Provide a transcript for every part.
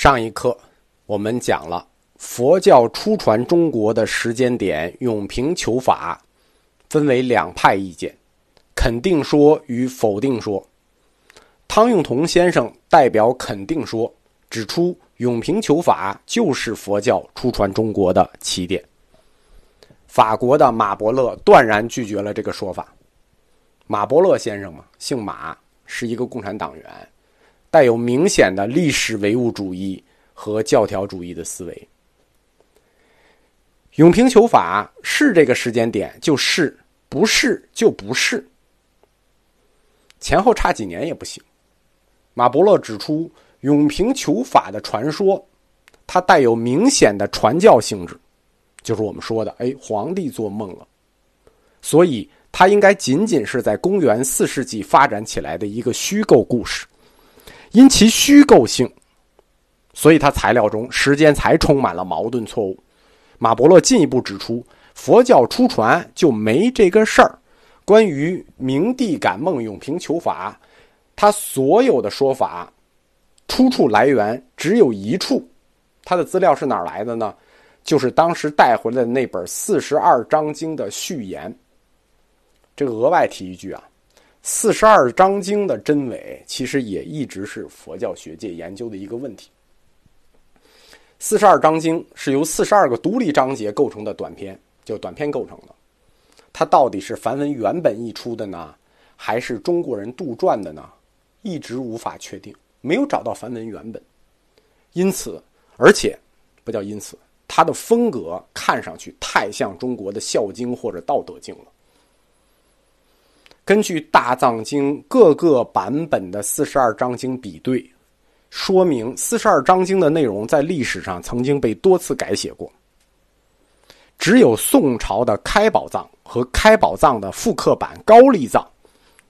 上一课我们讲了佛教初传中国的时间点，永平求法分为两派意见，肯定说与否定说。汤用彤先生代表肯定说，指出永平求法就是佛教初传中国的起点。法国的马伯乐断然拒绝了这个说法。马伯乐先生嘛，姓马，是一个共产党员，带有明显的历史唯物主义和教条主义的思维。永平求法是这个时间点，就是不是就不是，前后差几年也不行。马伯乐指出，永平求法的传说，它带有明显的传教性质，就是我们说的，哎，皇帝做梦了，所以它应该仅仅是在公元四世纪发展起来的一个虚构故事，因其虚构性，所以它材料中时间才充满了矛盾错误。马伯乐进一步指出，佛教初传就没这个事儿。关于明帝感梦永平求法，他所有的说法出处来源只有一处，他的资料是哪来的呢？就是当时带回来的那本《四十二章经》的序言。这个额外提一句啊，《四十二章经》的真伪其实也一直是佛教学界研究的一个问题。四十二章经是由四十二个独立章节构成的短篇，就短篇构成的。它到底是梵文原本译出的呢，还是中国人杜撰的呢？一直无法确定，没有找到梵文原本。因此，而且不叫因此，它的风格看上去太像中国的《孝经》或者《道德经》了。根据大藏经各个版本的四十二章经比对。说明四十二章经的内容在历史上曾经被多次改写过。只有宋朝的开宝藏和开宝藏的复刻版高丽藏，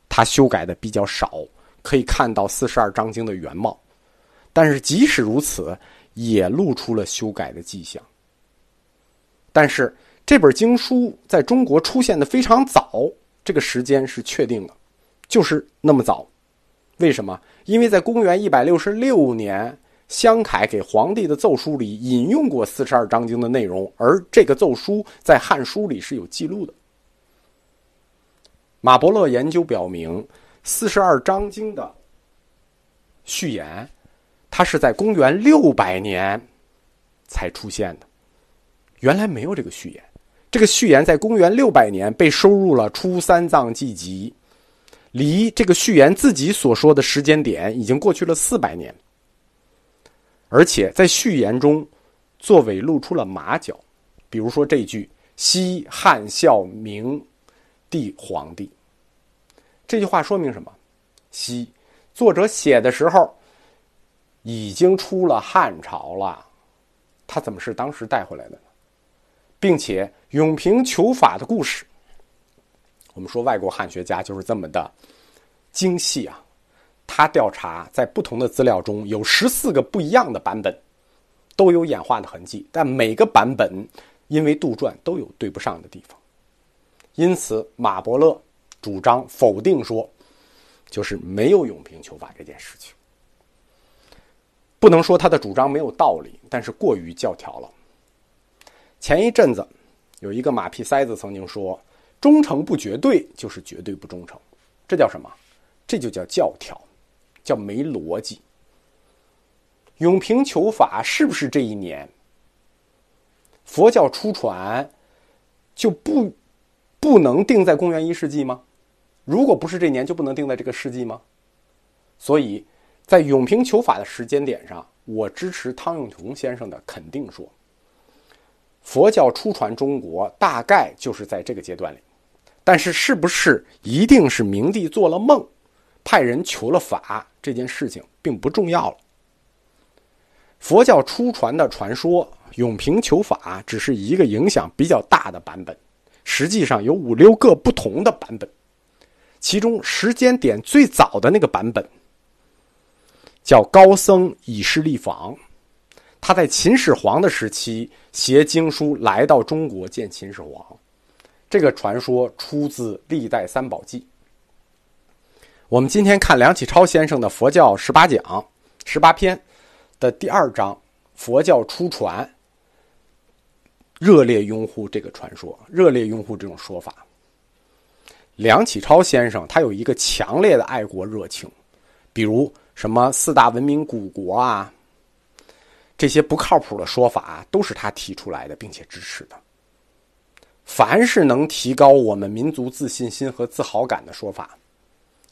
它修改的比较少，可以看到四十二章经的原貌。但是即使如此，也露出了修改的迹象。但是这本经书在中国出现的非常早，这个时间是确定的，就是那么早。为什么？因为在公元一百六十六年，香凯给皇帝的奏书里引用过四十二章经的内容，而这个奏书在《汉书》里是有记录的。马伯乐研究表明，四十二章经的序言，它是在公元六百年才出现的，原来没有这个序言。这个序言在公元六百年被收入了《初三藏记集》。离这个序言自己所说的时间点已经过去了四百年，而且在序言中，作伪露出了马脚，比如说这句“西汉孝明帝皇帝”，这句话说明什么？西，作者写的时候已经出了汉朝了，他怎么是当时带回来的呢？并且永平求法的故事。我们说外国汉学家就是这么的精细啊！他调查在不同的资料中有十四个不一样的版本，都有演化的痕迹，但每个版本因为杜撰都有对不上的地方。因此，马伯乐主张否定说，就是没有永平求法这件事情。不能说他的主张没有道理，但是过于教条了。前一阵子有一个马屁塞子曾经说。忠诚不绝对，就是绝对不忠诚，这叫什么？这就叫教条，叫没逻辑。永平求法是不是这一年？佛教初传就不不能定在公元一世纪吗？如果不是这年，就不能定在这个世纪吗？所以在永平求法的时间点上，我支持汤永彤先生的肯定说，佛教初传中国大概就是在这个阶段里。但是，是不是一定是明帝做了梦，派人求了法这件事情并不重要了。佛教初传的传说永平求法只是一个影响比较大的版本，实际上有五六个不同的版本，其中时间点最早的那个版本叫高僧以势立访，他在秦始皇的时期携经书来到中国见秦始皇。这个传说出自《历代三宝记》。我们今天看梁启超先生的《佛教十八讲》十八篇，的第二章“佛教出传”，热烈拥护这个传说，热烈拥护这种说法。梁启超先生他有一个强烈的爱国热情，比如什么四大文明古国啊，这些不靠谱的说法都是他提出来的，并且支持的。凡是能提高我们民族自信心和自豪感的说法，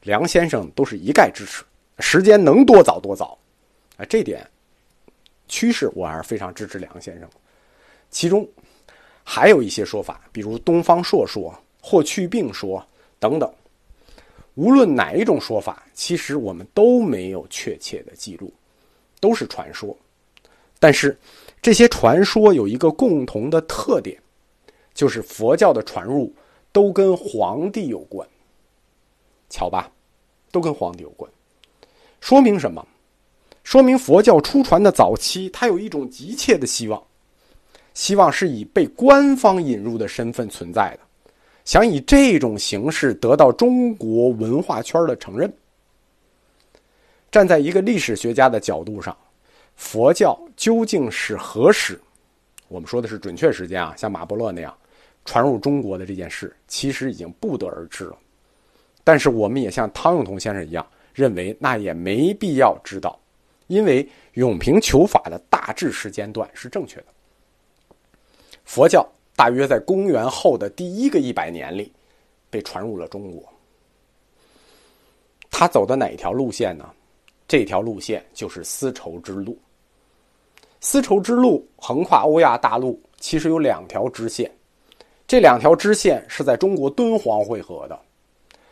梁先生都是一概支持。时间能多早多早，啊，这点趋势我还是非常支持梁先生。其中还有一些说法，比如东方朔说、霍去病说。等等，无论哪一种说法，其实我们都没有确切的记录，都是传说。但是这些传说有一个共同的特点，就是佛教的传入都跟皇帝有关。巧吧？都跟皇帝有关，说明什么？说明佛教初传的早期，它有一种急切的希望，希望是以被官方引入的身份存在的。想以这种形式得到中国文化圈的承认。站在一个历史学家的角度上，佛教究竟是何时？我们说的是准确时间啊，像马伯乐那样传入中国的这件事，其实已经不得而知了。但是，我们也像汤永同先生一样，认为那也没必要知道，因为永平求法的大致时间段是正确的。佛教。大约在公元后的第一个一百年里，被传入了中国。他走的哪一条路线呢？这条路线就是丝绸之路。丝绸之路横跨欧亚大陆，其实有两条支线。这两条支线是在中国敦煌汇合的，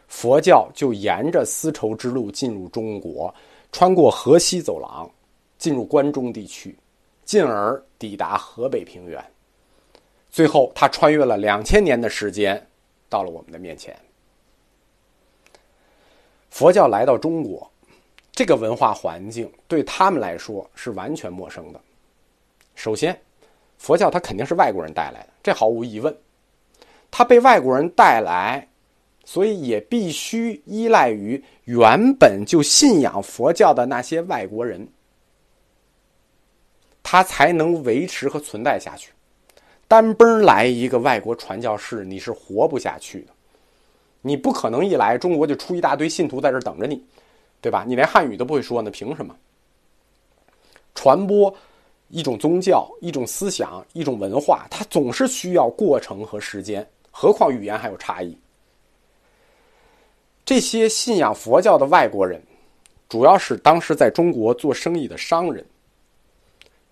佛教就沿着丝绸之路进入中国，穿过河西走廊，进入关中地区，进而抵达河北平原。最后，他穿越了两千年的时间，到了我们的面前。佛教来到中国，这个文化环境对他们来说是完全陌生的。首先，佛教它肯定是外国人带来的，这毫无疑问。它被外国人带来，所以也必须依赖于原本就信仰佛教的那些外国人，它才能维持和存在下去。单崩来一个外国传教士，你是活不下去的。你不可能一来中国就出一大堆信徒在这等着你，对吧？你连汉语都不会说，那凭什么？传播一种宗教、一种思想、一种文化，它总是需要过程和时间，何况语言还有差异。这些信仰佛教的外国人，主要是当时在中国做生意的商人、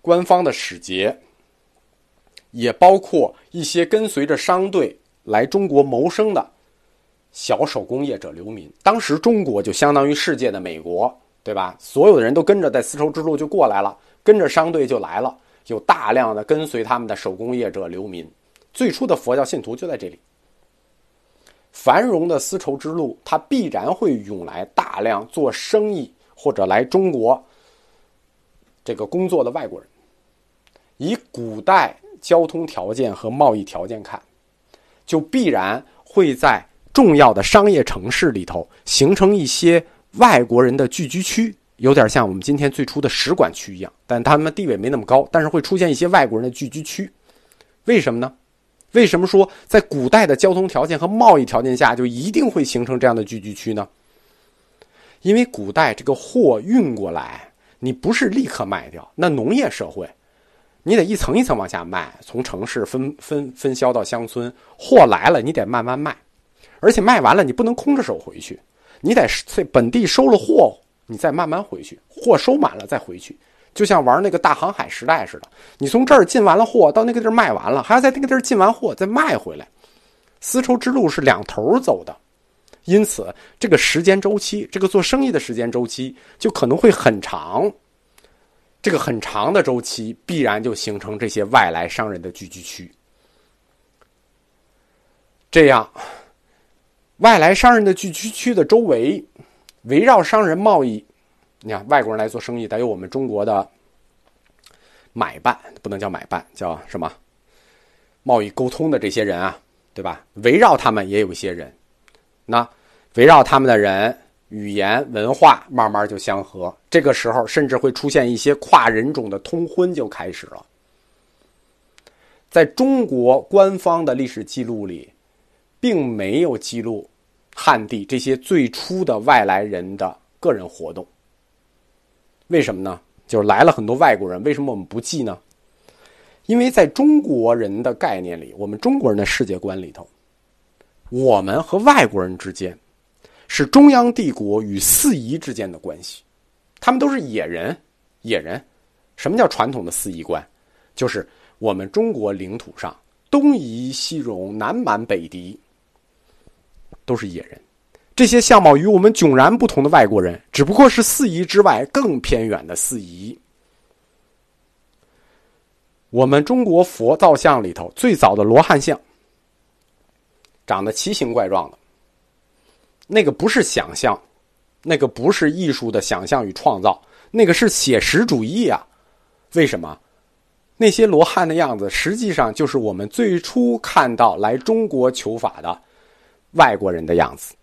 官方的使节。也包括一些跟随着商队来中国谋生的小手工业者流民。当时中国就相当于世界的美国，对吧？所有的人都跟着在丝绸之路就过来了，跟着商队就来了，有大量的跟随他们的手工业者流民。最初的佛教信徒就在这里。繁荣的丝绸之路，它必然会涌来大量做生意或者来中国这个工作的外国人。以古代。交通条件和贸易条件看，就必然会在重要的商业城市里头形成一些外国人的聚居区，有点像我们今天最初的使馆区一样，但他们地位没那么高，但是会出现一些外国人的聚居区。为什么呢？为什么说在古代的交通条件和贸易条件下就一定会形成这样的聚居区呢？因为古代这个货运过来，你不是立刻卖掉，那农业社会。你得一层一层往下卖，从城市分分分销到乡村，货来了你得慢慢卖，而且卖完了你不能空着手回去，你得在本地收了货，你再慢慢回去，货收满了再回去，就像玩那个大航海时代似的，你从这儿进完了货，到那个地儿卖完了，还要在那个地儿进完货再卖回来，丝绸之路是两头走的，因此这个时间周期，这个做生意的时间周期就可能会很长。这个很长的周期，必然就形成这些外来商人的聚居区。这样，外来商人的聚居区的周围，围绕商人贸易，你看外国人来做生意，得有我们中国的买办，不能叫买办，叫什么？贸易沟通的这些人啊，对吧？围绕他们也有一些人，那围绕他们的人。语言文化慢慢就相合。这个时候，甚至会出现一些跨人种的通婚就开始了。在中国官方的历史记录里，并没有记录汉地这些最初的外来人的个人活动。为什么呢？就是来了很多外国人，为什么我们不记呢？因为在中国人的概念里，我们中国人的世界观里头，我们和外国人之间是中央帝国与四夷之间的关系，他们都是野人，野人。什么叫传统的四夷观？就是。我们中国领土上，东夷、西戎、南蛮、北狄，都是野人。这些相貌与我们迥然不同的外国人，只不过是四夷之外更偏远的四夷。我们中国佛造像里头最早的罗汉像，长得奇形怪状的，那个不是想象，那个不是艺术的想象与创造，那个是写实主义啊！为什么？那些罗汉的样子，实际上就是我们最初看到来中国求法的外国人的样子。